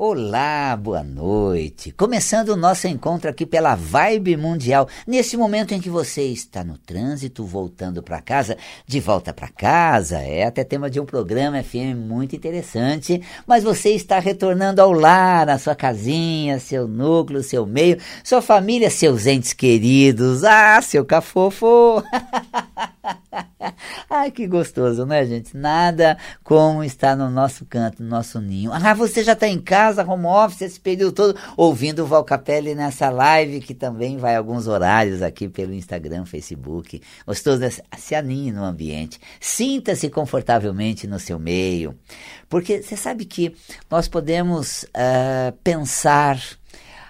Olá, boa noite. Começando o nosso encontro aqui pela Vibe Mundial. Nesse momento em que você está no trânsito, voltando para casa, de volta para casa, é até tema de um programa FM muito interessante, mas você está retornando ao lar, à sua casinha, seu núcleo, seu meio, sua família, seus entes queridos. Ah, seu cafofo! Ai, que gostoso, né, gente? Nada como estar no nosso canto, no nosso ninho. Ah, você já está em casa, home office, esse período todo, ouvindo o Valcapelli nessa live, que também vai alguns horários aqui pelo Instagram, Facebook. Gostoso, se aninhe no ambiente. Sinta-se confortavelmente no seu meio. Porque você sabe que nós podemos uh, pensar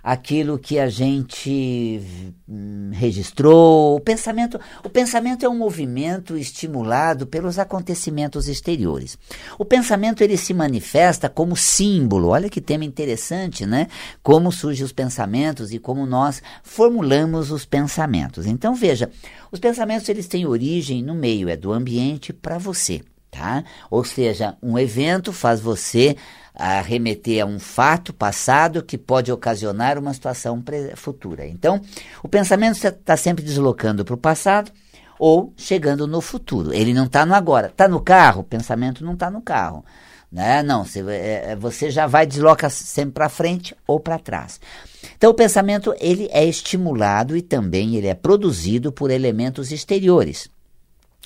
aquilo que a gente hum, registrou. O pensamento, o pensamento é um movimento estimulado pelos acontecimentos exteriores. O pensamento ele se manifesta como símbolo. Olha que tema interessante, né? Como surgem os pensamentos e como nós formulamos os pensamentos. Então veja, os pensamentos eles têm origem no meio, é do ambiente para você. Tá? Ou seja, um evento faz você a remeter a um fato passado que pode ocasionar uma situação futura. Então, o pensamento está sempre deslocando para o passado ou chegando no futuro. Ele não está no agora. Está no carro? O pensamento não está no carro. Né? Não, você, é, é, você já vai desloca sempre para frente ou para trás. Então o pensamento ele é estimulado e também ele é produzido por elementos exteriores.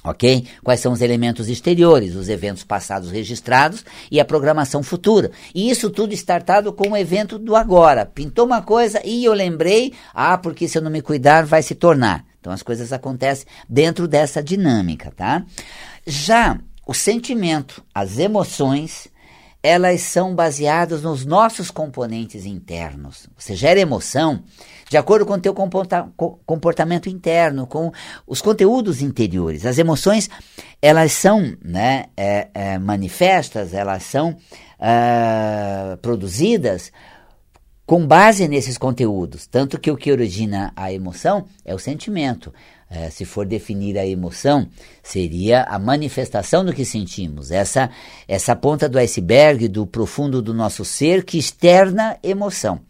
Ok? Quais são os elementos exteriores, os eventos passados registrados e a programação futura. E isso tudo startado com o evento do agora. Pintou uma coisa e eu lembrei, ah, porque se eu não me cuidar vai se tornar. Então as coisas acontecem dentro dessa dinâmica, tá? Já o sentimento, as emoções, elas são baseadas nos nossos componentes internos. Você gera emoção de acordo com o teu comportamento interno, com os conteúdos interiores. As emoções, elas são né, é, é, manifestas, elas são é, produzidas com base nesses conteúdos. Tanto que o que origina a emoção é o sentimento. É, se for definir a emoção, seria a manifestação do que sentimos, essa, essa ponta do iceberg, do profundo do nosso ser que externa emoção.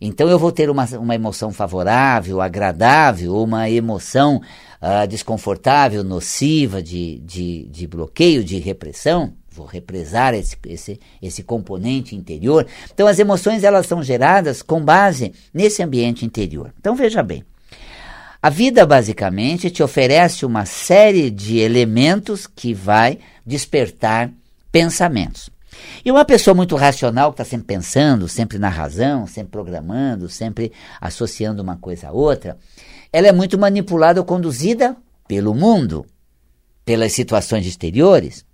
Então eu vou ter uma, uma emoção favorável, agradável, ou uma emoção uh, desconfortável, nociva, de, de, de bloqueio, de repressão. Vou represar esse, esse, esse componente interior. Então as emoções elas são geradas com base nesse ambiente interior. Então veja bem. A vida basicamente te oferece uma série de elementos que vai despertar pensamentos. E uma pessoa muito racional, que está sempre pensando, sempre na razão, sempre programando, sempre associando uma coisa a outra, ela é muito manipulada ou conduzida pelo mundo, pelas situações exteriores.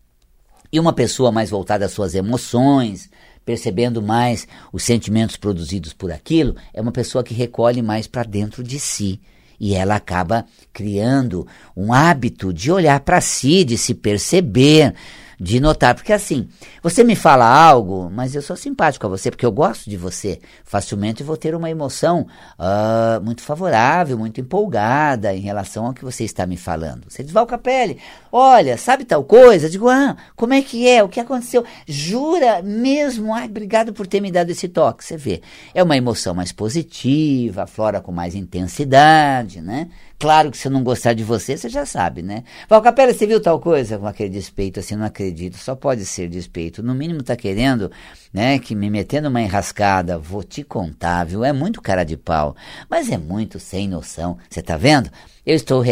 E uma pessoa mais voltada às suas emoções, percebendo mais os sentimentos produzidos por aquilo, é uma pessoa que recolhe mais para dentro de si. E ela acaba criando um hábito de olhar para si, de se perceber, de notar, porque assim, você me fala algo, mas eu sou simpático a você, porque eu gosto de você, facilmente vou ter uma emoção uh, muito favorável, muito empolgada em relação ao que você está me falando. Você diz, Val Capelli, olha, sabe tal coisa? Eu digo, ah, como é que é? O que aconteceu? Jura mesmo? Ai, obrigado por ter me dado esse toque. Você vê, é uma emoção mais positiva, flora com mais intensidade, né? Claro que se eu não gostar de você, você já sabe, né? Valcapela, você viu tal coisa? Com aquele despeito assim, não acredito. Só pode ser despeito. No mínimo tá querendo, né, que me metendo uma enrascada. Vou te contar, viu? É muito cara de pau. Mas é muito sem noção. Você tá vendo? Eu estou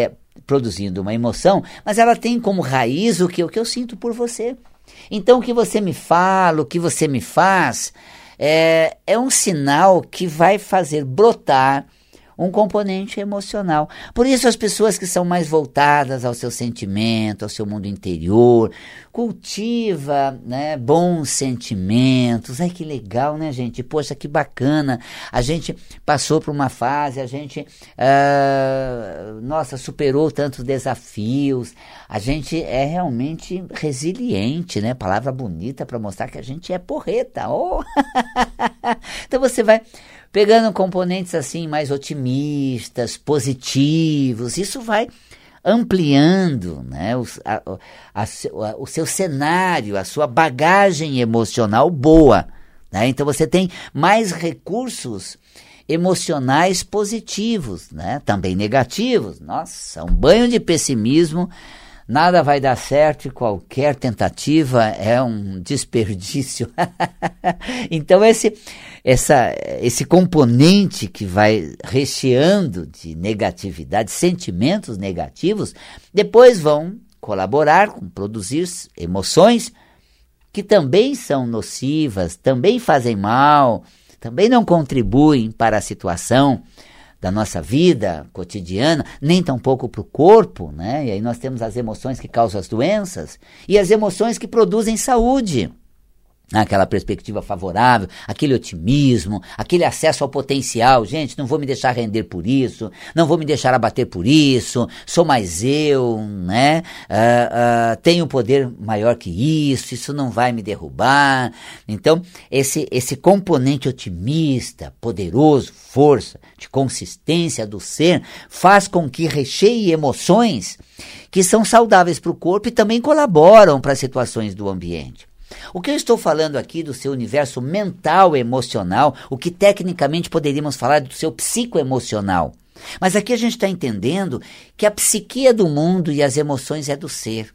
produzindo uma emoção, mas ela tem como raiz o que, o que eu sinto por você. Então, o que você me fala, o que você me faz, é, é um sinal que vai fazer brotar um componente emocional. Por isso, as pessoas que são mais voltadas ao seu sentimento, ao seu mundo interior, cultiva né, bons sentimentos. Ai, que legal, né, gente? Poxa, que bacana. A gente passou por uma fase, a gente, uh, nossa, superou tantos desafios. A gente é realmente resiliente, né? Palavra bonita para mostrar que a gente é porreta. Oh! então você vai pegando componentes assim mais otimistas, positivos, isso vai ampliando né, o, a, a, o seu cenário, a sua bagagem emocional boa. Né? Então você tem mais recursos emocionais positivos, né? também negativos. Nossa, um banho de pessimismo, nada vai dar certo e qualquer tentativa é um desperdício. então esse, essa, esse componente que vai recheando de negatividade, sentimentos negativos, depois vão colaborar com produzir emoções que também são nocivas, também fazem mal, também não contribuem para a situação da nossa vida cotidiana, nem tampouco para o corpo, né? E aí nós temos as emoções que causam as doenças e as emoções que produzem saúde aquela perspectiva favorável, aquele otimismo, aquele acesso ao potencial. Gente, não vou me deixar render por isso, não vou me deixar abater por isso, sou mais eu, né? Uh, uh, tenho poder maior que isso, isso não vai me derrubar. Então, esse, esse componente otimista, poderoso, força, de consistência do ser, faz com que recheie emoções que são saudáveis para o corpo e também colaboram para as situações do ambiente. O que eu estou falando aqui do seu universo mental emocional, o que tecnicamente poderíamos falar do seu psicoemocional. Mas aqui a gente está entendendo que a psique é do mundo e as emoções é do ser.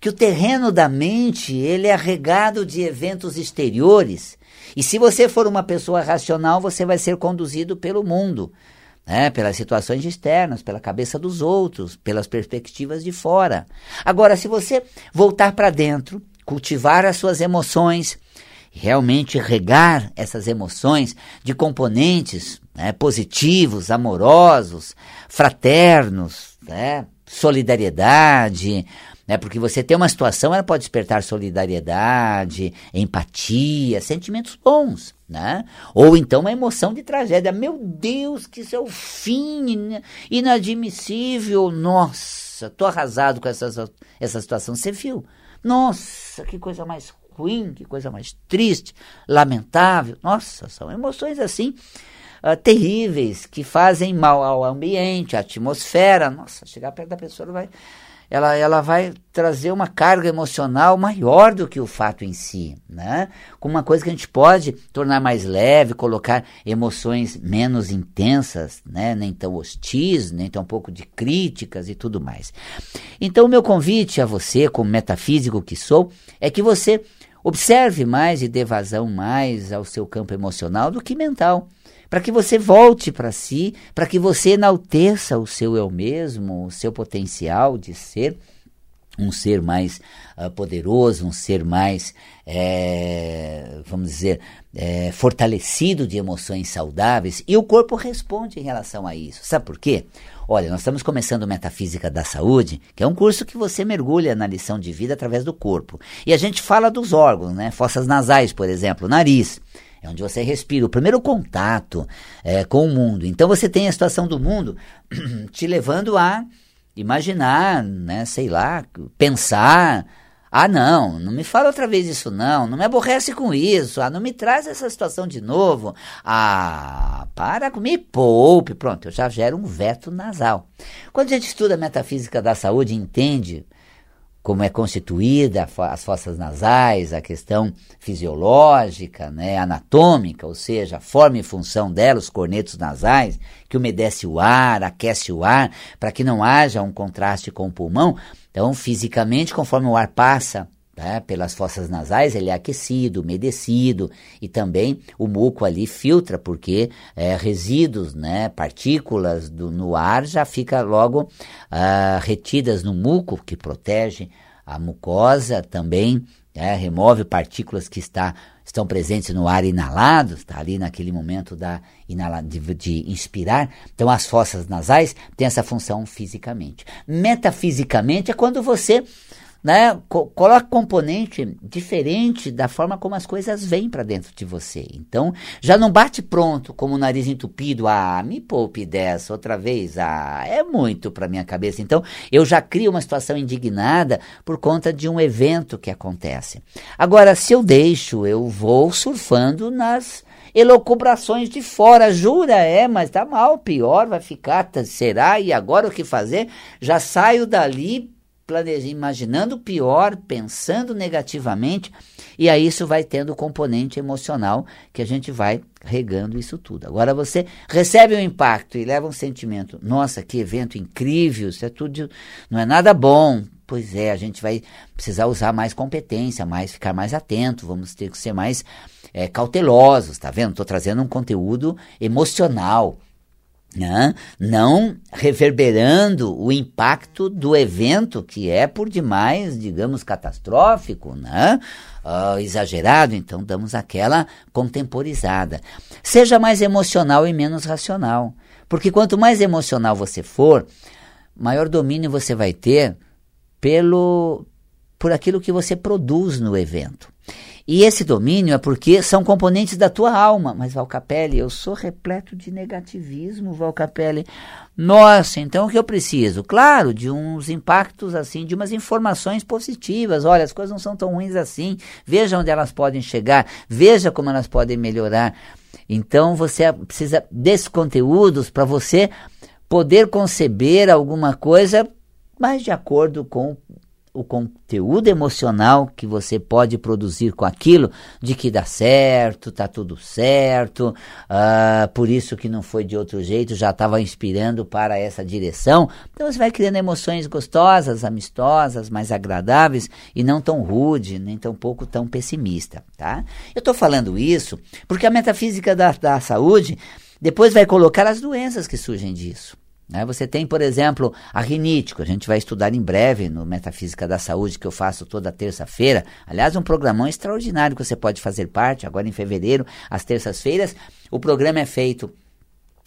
Que o terreno da mente ele é regado de eventos exteriores. E se você for uma pessoa racional, você vai ser conduzido pelo mundo. Né, pelas situações externas, pela cabeça dos outros, pelas perspectivas de fora. Agora, se você voltar para dentro cultivar as suas emoções, realmente regar essas emoções de componentes né, positivos, amorosos, fraternos, né, solidariedade, né, porque você tem uma situação, ela pode despertar solidariedade, empatia, sentimentos bons, né? Ou então uma emoção de tragédia. Meu Deus, que isso é o fim inadmissível. Nossa, tô arrasado com essa, essa situação. Você viu? Nossa, que coisa mais ruim, que coisa mais triste, lamentável. Nossa, são emoções assim uh, terríveis que fazem mal ao ambiente, à atmosfera. Nossa, chegar perto da pessoa vai ela, ela vai trazer uma carga emocional maior do que o fato em si, né? Com uma coisa que a gente pode tornar mais leve, colocar emoções menos intensas, né? Nem tão hostis, nem tão pouco de críticas e tudo mais. Então, o meu convite a você, como metafísico que sou, é que você observe mais e dê vazão mais ao seu campo emocional do que mental para que você volte para si, para que você enalteça o seu eu mesmo, o seu potencial de ser um ser mais uh, poderoso, um ser mais, é, vamos dizer, é, fortalecido de emoções saudáveis, e o corpo responde em relação a isso. Sabe por quê? Olha, nós estamos começando Metafísica da Saúde, que é um curso que você mergulha na lição de vida através do corpo. E a gente fala dos órgãos, né? Fossas nasais, por exemplo, nariz. É onde você respira, o primeiro contato é, com o mundo. Então você tem a situação do mundo te levando a imaginar, né, sei lá, pensar. Ah, não, não me fala outra vez isso não, não me aborrece com isso, ah, não me traz essa situação de novo. Ah, para, me poupe, pronto, eu já gero um veto nasal. Quando a gente estuda a metafísica da saúde, entende como é constituída as fossas nasais, a questão fisiológica, né, anatômica, ou seja, a forma e função dela, os cornetos nasais, que umedece o ar, aquece o ar, para que não haja um contraste com o pulmão. Então, fisicamente, conforme o ar passa né, pelas fossas nasais, ele é aquecido, umedecido e também o muco ali filtra, porque é, resíduos, né, partículas do, no ar já fica logo ah, retidas no muco, que protege a mucosa também, né, remove partículas que está, estão presentes no ar inalado, está ali naquele momento da inala, de, de inspirar. Então as fossas nasais têm essa função fisicamente. Metafisicamente é quando você né, co coloca componente diferente da forma como as coisas vêm para dentro de você. Então, já não bate pronto como o nariz entupido, ah, me poupe dessa outra vez, ah, é muito para minha cabeça. Então, eu já crio uma situação indignada por conta de um evento que acontece. Agora, se eu deixo, eu vou surfando nas elocubrações de fora. Jura? É, mas tá mal, pior, vai ficar, tá, será? E agora o que fazer? Já saio dali planejando, imaginando o pior, pensando negativamente, e aí isso vai tendo componente emocional que a gente vai regando isso tudo. Agora você recebe um impacto e leva um sentimento, nossa, que evento incrível, isso é tudo, não é nada bom. Pois é, a gente vai precisar usar mais competência, mais ficar mais atento, vamos ter que ser mais é, cautelosos, tá vendo? Estou trazendo um conteúdo emocional né? não reverberando o impacto do evento, que é por demais, digamos, catastrófico, né? Uh, exagerado, então damos aquela contemporizada. Seja mais emocional e menos racional, porque quanto mais emocional você for, maior domínio você vai ter pelo por aquilo que você produz no evento. E esse domínio é porque são componentes da tua alma. Mas, Valcapelli, eu sou repleto de negativismo, Valcapelli. Nossa, então o que eu preciso? Claro, de uns impactos assim, de umas informações positivas. Olha, as coisas não são tão ruins assim. Veja onde elas podem chegar. Veja como elas podem melhorar. Então você precisa desses conteúdos para você poder conceber alguma coisa mais de acordo com o conteúdo emocional que você pode produzir com aquilo, de que dá certo, tá tudo certo, uh, por isso que não foi de outro jeito, já estava inspirando para essa direção. Então você vai criando emoções gostosas, amistosas, mais agradáveis e não tão rude, nem tão pouco tão pessimista, tá? Eu estou falando isso porque a metafísica da, da saúde depois vai colocar as doenças que surgem disso. Né? Você tem, por exemplo, a rinite, que a gente vai estudar em breve no Metafísica da Saúde, que eu faço toda terça-feira. Aliás, um programão extraordinário que você pode fazer parte, agora em fevereiro, às terças-feiras. O programa é feito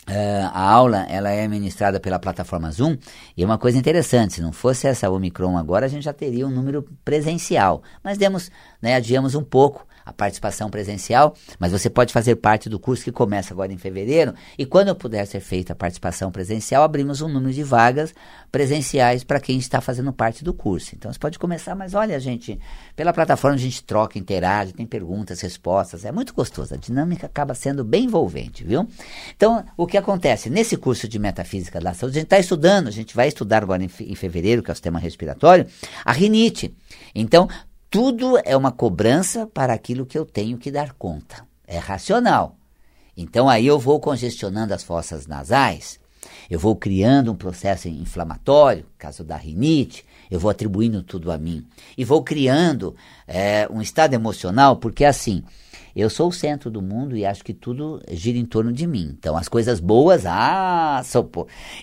Uh, a aula ela é ministrada pela plataforma Zoom e é uma coisa interessante, se não fosse essa Omicron agora, a gente já teria um número presencial. Mas demos, né, adiamos um pouco a participação presencial, mas você pode fazer parte do curso que começa agora em fevereiro. E quando puder ser feita a participação presencial, abrimos um número de vagas presenciais para quem está fazendo parte do curso. Então você pode começar, mas olha, gente, pela plataforma a gente troca, interage, tem perguntas, respostas, é muito gostoso. A dinâmica acaba sendo bem envolvente, viu? Então, o que acontece? Nesse curso de metafísica da saúde, a gente está estudando, a gente vai estudar agora em, em fevereiro, que é o sistema respiratório, a rinite. Então, tudo é uma cobrança para aquilo que eu tenho que dar conta. É racional. Então aí eu vou congestionando as fossas nasais, eu vou criando um processo inflamatório, caso da rinite, eu vou atribuindo tudo a mim. E vou criando é, um estado emocional, porque assim, eu sou o centro do mundo e acho que tudo gira em torno de mim. Então, as coisas boas, ah, sou,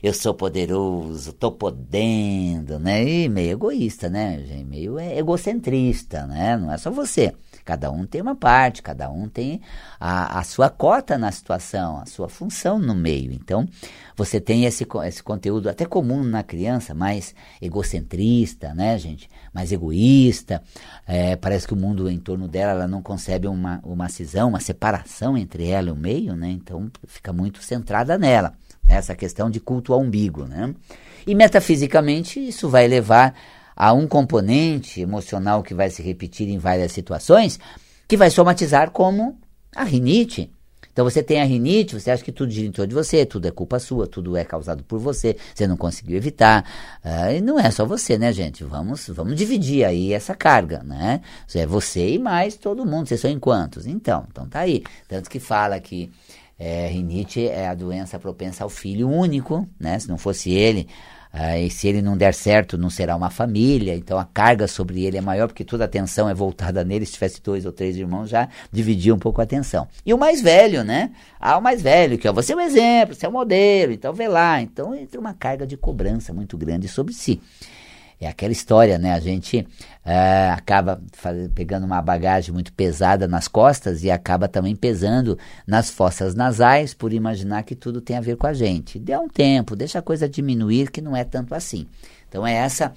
eu sou poderoso, tô podendo, né? E meio egoísta, né? Meio egocentrista, né? Não é só você. Cada um tem uma parte, cada um tem a, a sua cota na situação, a sua função no meio. Então, você tem esse, esse conteúdo até comum na criança, mais egocentrista, né, gente? Mais egoísta. É, parece que o mundo em torno dela ela não concebe uma, uma cisão, uma separação entre ela e o meio, né? Então, fica muito centrada nela. Essa questão de culto ao umbigo, né? E metafisicamente, isso vai levar a um componente emocional que vai se repetir em várias situações, que vai somatizar como a rinite. Então você tem a rinite, você acha que tudo gira em torno de você, tudo é culpa sua, tudo é causado por você, você não conseguiu evitar. Uh, e não é só você, né, gente? Vamos, vamos dividir aí essa carga, né? É você e mais todo mundo, vocês são em quantos? Então, então tá aí. Tanto que fala que é, rinite é a doença propensa ao filho único, né? Se não fosse ele, ah, e se ele não der certo, não será uma família, então a carga sobre ele é maior, porque toda a atenção é voltada nele. Se tivesse dois ou três irmãos, já dividia um pouco a atenção. E o mais velho, né? Ah, o mais velho, que ó, você é um exemplo, você é um modelo, então vê lá. Então entra uma carga de cobrança muito grande sobre si. É aquela história, né? A gente é, acaba pegando uma bagagem muito pesada nas costas e acaba também pesando nas fossas nasais por imaginar que tudo tem a ver com a gente. Dê um tempo, deixa a coisa diminuir, que não é tanto assim. Então é essa,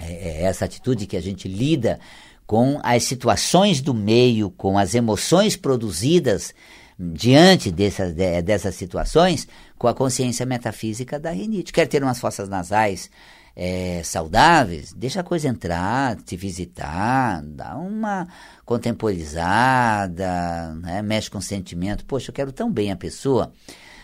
é, é essa atitude que a gente lida com as situações do meio, com as emoções produzidas diante dessas, dessas situações, com a consciência metafísica da rinite. Quer ter umas fossas nasais é, saudáveis, deixa a coisa entrar, te visitar, dá uma contemporizada, né? mexe com o sentimento. Poxa, eu quero tão bem a pessoa.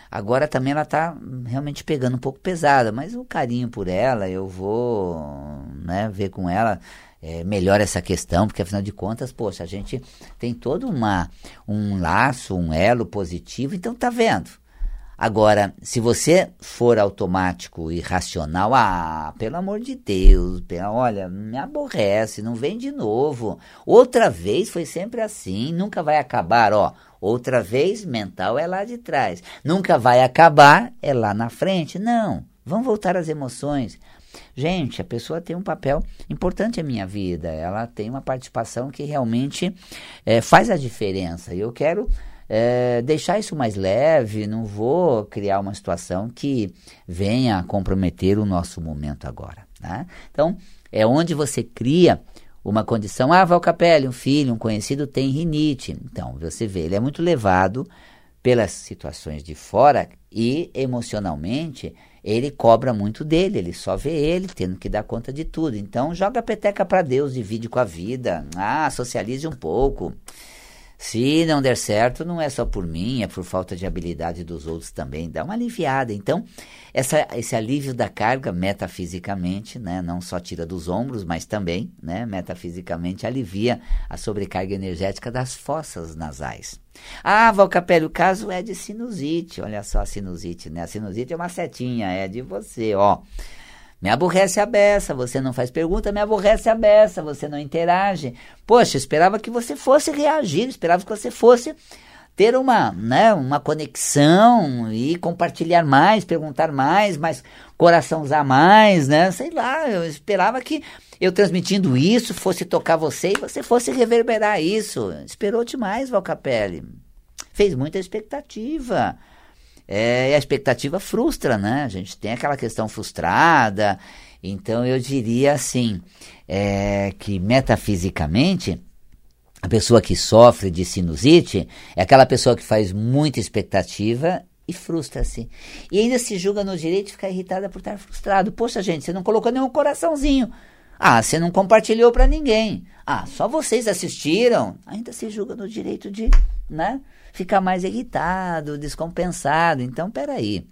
Agora também ela está realmente pegando um pouco pesada, mas o carinho por ela, eu vou né, ver com ela é, melhor essa questão, porque afinal de contas, poxa, a gente tem todo uma, um laço, um elo positivo, então tá vendo. Agora, se você for automático e racional, ah, pelo amor de Deus, olha, me aborrece, não vem de novo. Outra vez foi sempre assim, nunca vai acabar, ó. Outra vez, mental é lá de trás. Nunca vai acabar, é lá na frente. Não, vamos voltar às emoções. Gente, a pessoa tem um papel importante na minha vida, ela tem uma participação que realmente é, faz a diferença. E eu quero é, deixar isso mais leve, não vou criar uma situação que venha comprometer o nosso momento agora. Né? Então, é onde você cria uma condição. Ah, Valcapelli, um filho, um conhecido tem rinite. Então, você vê, ele é muito levado pelas situações de fora e emocionalmente ele cobra muito dele, ele só vê ele tendo que dar conta de tudo. Então, joga a peteca para Deus, divide com a vida. Ah, socialize um pouco. Se não der certo, não é só por mim, é por falta de habilidade dos outros também. Dá uma aliviada. Então, essa, esse alívio da carga, metafisicamente, né, não só tira dos ombros, mas também, né, metafisicamente, alivia a sobrecarga energética das fossas nasais. Ah, Valcapelli, o caso é de sinusite. Olha só a sinusite, né? A sinusite é uma setinha, é de você, ó. Me aborrece a beça, você não faz pergunta, me aborrece a beça, você não interage. Poxa, esperava que você fosse reagir, esperava que você fosse ter uma, né, uma conexão e compartilhar mais, perguntar mais, mais coraçãozar mais, né? Sei lá, eu esperava que eu transmitindo isso fosse tocar você e você fosse reverberar isso. Esperou demais, Valcapelli. Fez muita expectativa é, e a expectativa frustra, né? A gente tem aquela questão frustrada. Então eu diria assim, é, que metafisicamente, a pessoa que sofre de sinusite é aquela pessoa que faz muita expectativa e frustra-se. E ainda se julga no direito de ficar irritada por estar frustrado. Poxa, gente, você não colocou nenhum coraçãozinho. Ah, você não compartilhou para ninguém. Ah, só vocês assistiram. Ainda se julga no direito de, né? ficar mais irritado, descompensado. Então, peraí.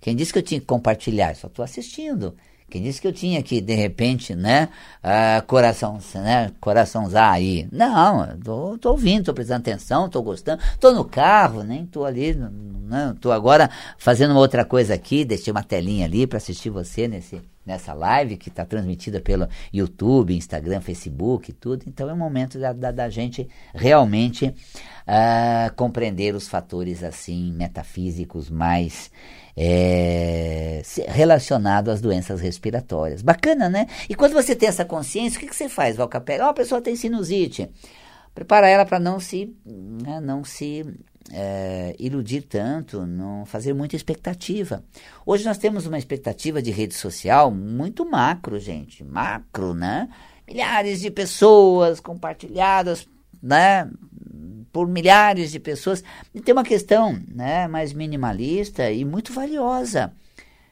Quem disse que eu tinha que compartilhar? Só estou assistindo. Quem disse que eu tinha que, de repente, né, uh, coração, né, coraçãozar aí? Não, tô, tô ouvindo, tô prestando atenção, tô gostando, tô no carro, nem tô ali, não, tô agora fazendo uma outra coisa aqui, deixei uma telinha ali para assistir você nesse, nessa live que está transmitida pelo YouTube, Instagram, Facebook tudo. Então é o momento da, da, da gente realmente uh, compreender os fatores assim metafísicos mais é, relacionados às doenças respiratórias. Bacana, né? E quando você tem essa consciência, o que, que você faz, Valcapé? Oh, a pessoa tem sinusite. Prepara ela para não se, né, não se é, iludir tanto, não fazer muita expectativa. Hoje nós temos uma expectativa de rede social muito macro, gente, macro, né? Milhares de pessoas compartilhadas, né? por milhares de pessoas. E tem uma questão né, mais minimalista e muito valiosa.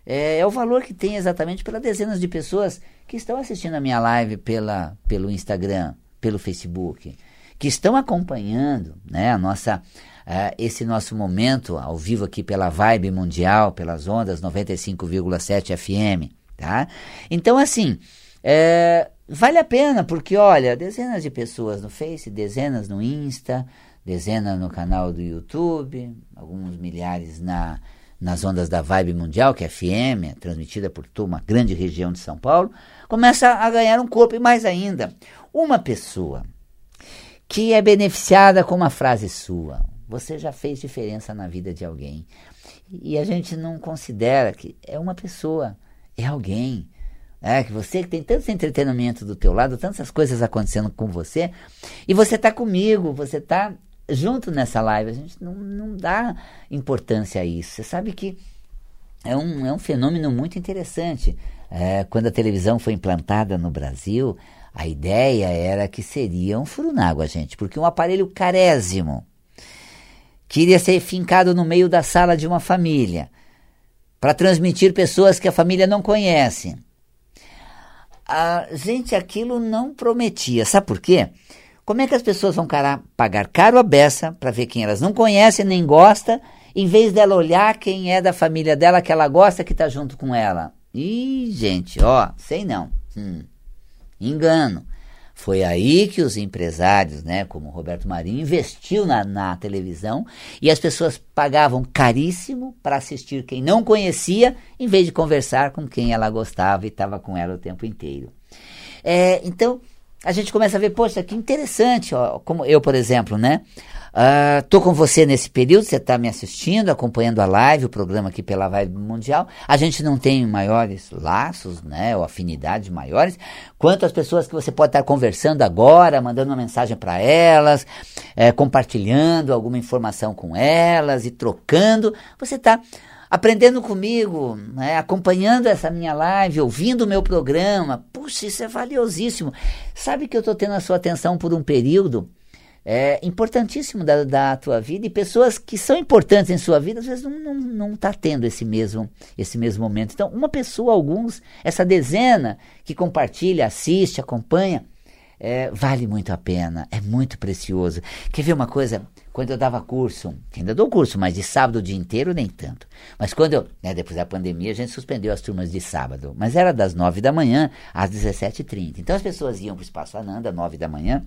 É, é, o valor que tem exatamente pelas dezenas de pessoas que estão assistindo a minha live pela, pelo Instagram, pelo Facebook, que estão acompanhando né, a nossa, uh, esse nosso momento ao vivo aqui pela Vibe Mundial, pelas ondas 95,7 FM. Tá? Então, assim, é, vale a pena, porque olha, dezenas de pessoas no Face, dezenas no Insta, dezenas no canal do YouTube, alguns milhares na, nas ondas da Vibe Mundial, que é FM, é transmitida por uma grande região de São Paulo, começa a ganhar um corpo e mais ainda. Uma pessoa que é beneficiada com uma frase sua, você já fez diferença na vida de alguém. E a gente não considera que é uma pessoa, é alguém. É, que você que tem tanto entretenimento do teu lado, tantas coisas acontecendo com você, e você está comigo, você está junto nessa live, a gente não, não dá importância a isso. Você sabe que é um, é um fenômeno muito interessante. É, quando a televisão foi implantada no Brasil, a ideia era que seria um furo na água, gente, porque um aparelho carésimo queria ser fincado no meio da sala de uma família para transmitir pessoas que a família não conhece. A gente, aquilo não prometia. Sabe por quê? Como é que as pessoas vão pagar caro a beça para ver quem elas não conhecem nem gostam em vez dela olhar quem é da família dela que ela gosta que está junto com ela. Ih, gente, ó, sei não. Hum, engano. Foi aí que os empresários, né, como Roberto Marinho, investiu na, na televisão e as pessoas pagavam caríssimo para assistir quem não conhecia, em vez de conversar com quem ela gostava e estava com ela o tempo inteiro. É, então, a gente começa a ver, poxa, que interessante, ó, como eu, por exemplo, né? Uh, tô com você nesse período, você está me assistindo, acompanhando a live, o programa aqui pela Vibe Mundial. A gente não tem maiores laços, né, ou afinidades maiores, quanto as pessoas que você pode estar conversando agora, mandando uma mensagem para elas, é, compartilhando alguma informação com elas e trocando. Você está aprendendo comigo, né, acompanhando essa minha live, ouvindo o meu programa. Puxa, isso é valiosíssimo. Sabe que eu estou tendo a sua atenção por um período é, importantíssimo da, da tua vida e pessoas que são importantes em sua vida às vezes não não, não tá tendo esse mesmo esse mesmo momento. Então, uma pessoa, alguns, essa dezena que compartilha, assiste, acompanha, é, vale muito a pena, é muito precioso. Quer ver uma coisa? Quando eu dava curso, ainda dou curso, mas de sábado o dia inteiro nem tanto. Mas quando eu, né, depois da pandemia, a gente suspendeu as turmas de sábado. Mas era das nove da manhã às 17h30. Então as pessoas iam para o Espaço Ananda, nove da manhã,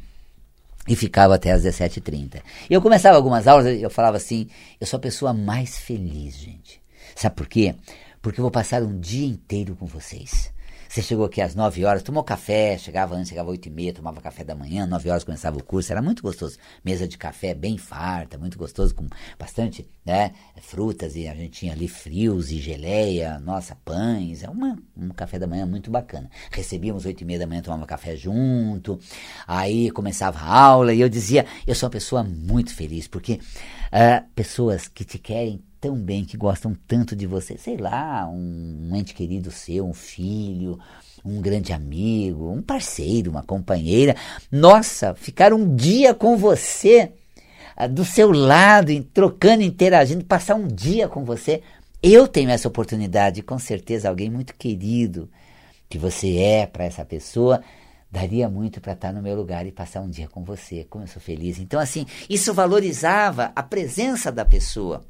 e ficava até às 17h30. E eu começava algumas aulas, eu falava assim, eu sou a pessoa mais feliz, gente. Sabe por quê? Porque eu vou passar um dia inteiro com vocês. Você chegou aqui às 9 horas, tomou café, chegava antes, chegava às 8 e meia, tomava café da manhã, 9 horas começava o curso, era muito gostoso. Mesa de café bem farta, muito gostoso, com bastante né, frutas, e a gente tinha ali frios e geleia, nossa, pães, é uma, um café da manhã muito bacana. Recebíamos 8 e meia da manhã, tomava café junto, aí começava a aula, e eu dizia, eu sou uma pessoa muito feliz, porque uh, pessoas que te querem tão bem, que gostam tanto de você, sei lá, um, ente querido seu, um filho, um grande amigo, um parceiro, uma companheira. Nossa, ficar um dia com você, ah, do seu lado, trocando, interagindo, passar um dia com você. Eu tenho essa oportunidade, com certeza, alguém muito querido que você é para essa pessoa. Daria muito para estar no meu lugar e passar um dia com você, como eu sou feliz. Então, assim, isso valorizava a presença da pessoa.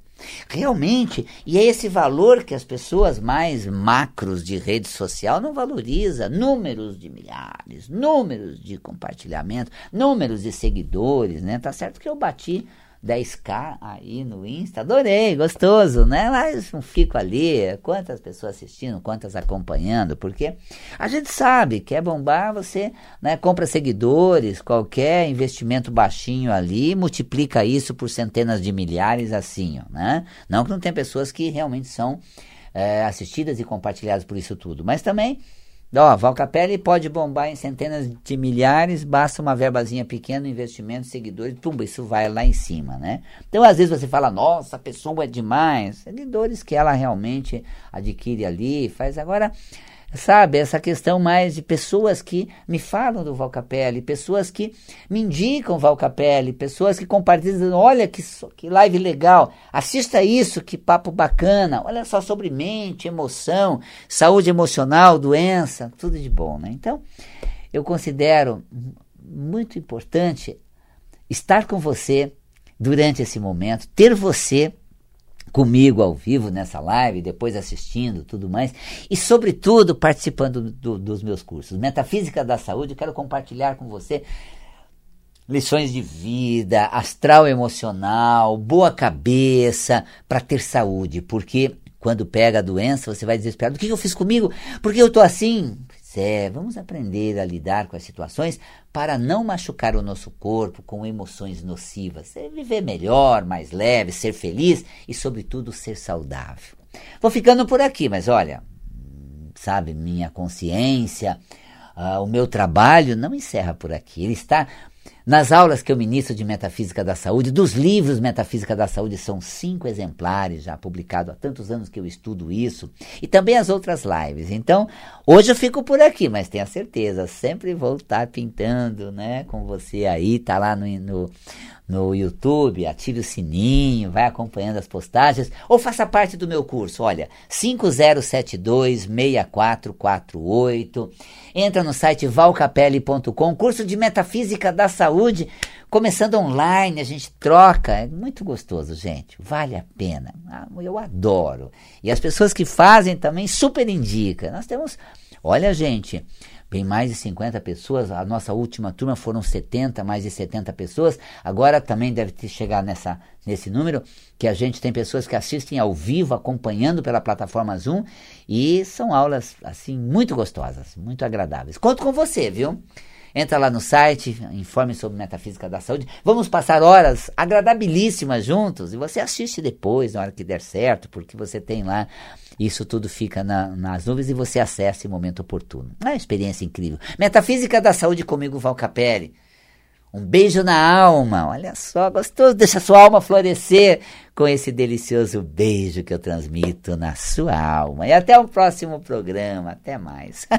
Realmente, e é esse valor que as pessoas mais macros de rede social não valoriza. Números de milhares, números de compartilhamento, números de seguidores, né? Tá certo que eu bati 10k aí no Insta, adorei, gostoso, né? Mas não fico ali, quantas pessoas assistindo, quantas acompanhando, porque a gente sabe que é bombar, você né, compra seguidores, qualquer investimento baixinho ali, multiplica isso por centenas de milhares assim, né? Não que não tem pessoas que realmente são é, assistidas e compartilhadas por isso tudo, mas também Ó, Valcapelli pode bombar em centenas de milhares, basta uma verbazinha pequena, investimento, seguidores, pum, isso vai lá em cima, né? Então, às vezes você fala, nossa, a pessoa é demais. Seguidores que ela realmente adquire ali, faz agora sabe? Essa questão mais de pessoas que me falam do Valcapelli, pessoas que me indicam Valcapelli, pessoas que compartilham, olha que, que live legal, assista isso, que papo bacana, olha só sobre mente, emoção, saúde emocional, doença, tudo de bom, né? Então, eu considero muito importante estar com você durante esse momento, ter você comigo ao vivo nessa live, depois assistindo, tudo mais, e sobretudo participando do, dos meus cursos. Metafísica da Saúde, quero compartilhar com você lições de vida, astral emocional, boa cabeça para ter saúde, porque quando pega a doença, você vai desesperado. O que eu fiz comigo? Por que eu estou assim? É, vamos aprender a lidar com as situações para não machucar o nosso corpo com emoções nocivas. É viver melhor, mais leve, ser feliz e, sobretudo, ser saudável. Vou ficando por aqui, mas olha, sabe, minha consciência, uh, o meu trabalho não encerra por aqui. Ele está nas aulas que eu ministro de Metafísica da Saúde, dos livros Metafísica da Saúde, são cinco exemplares já publicados há tantos anos que eu estudo isso, e também as outras lives. Então, hoje eu fico por aqui, mas tenha certeza, sempre vou estar pintando né, com você aí, tá lá no, no no YouTube, ative o sininho, vai acompanhando as postagens ou faça parte do meu curso. Olha, 5072-6448. Entra no site valcapelli.com, curso de Metafísica da Saúde, começando online, a gente troca. É muito gostoso, gente. Vale a pena. Ah, eu adoro. E as pessoas que fazem também super indica. Nós temos, olha, gente, bem mais de 50 pessoas. A nossa última turma foram 70, mais de 70 pessoas. Agora também deve ter chegar nessa, nesse número, que a gente tem pessoas que assistem ao vivo, acompanhando pela plataforma Zoom, e são aulas, assim, muito gostosas, muito agradáveis. Conto com você, viu? Entra lá no site, informe sobre metafísica da saúde. Vamos passar horas agradabilíssimas juntos e você assiste depois, na hora que der certo, porque você tem lá. Isso tudo fica na, nas nuvens e você acessa em momento oportuno. É uma experiência incrível. Metafísica da saúde comigo, Val Capelli. Um beijo na alma. Olha só, gostoso. Deixa sua alma florescer com esse delicioso beijo que eu transmito na sua alma. E até o próximo programa. Até mais.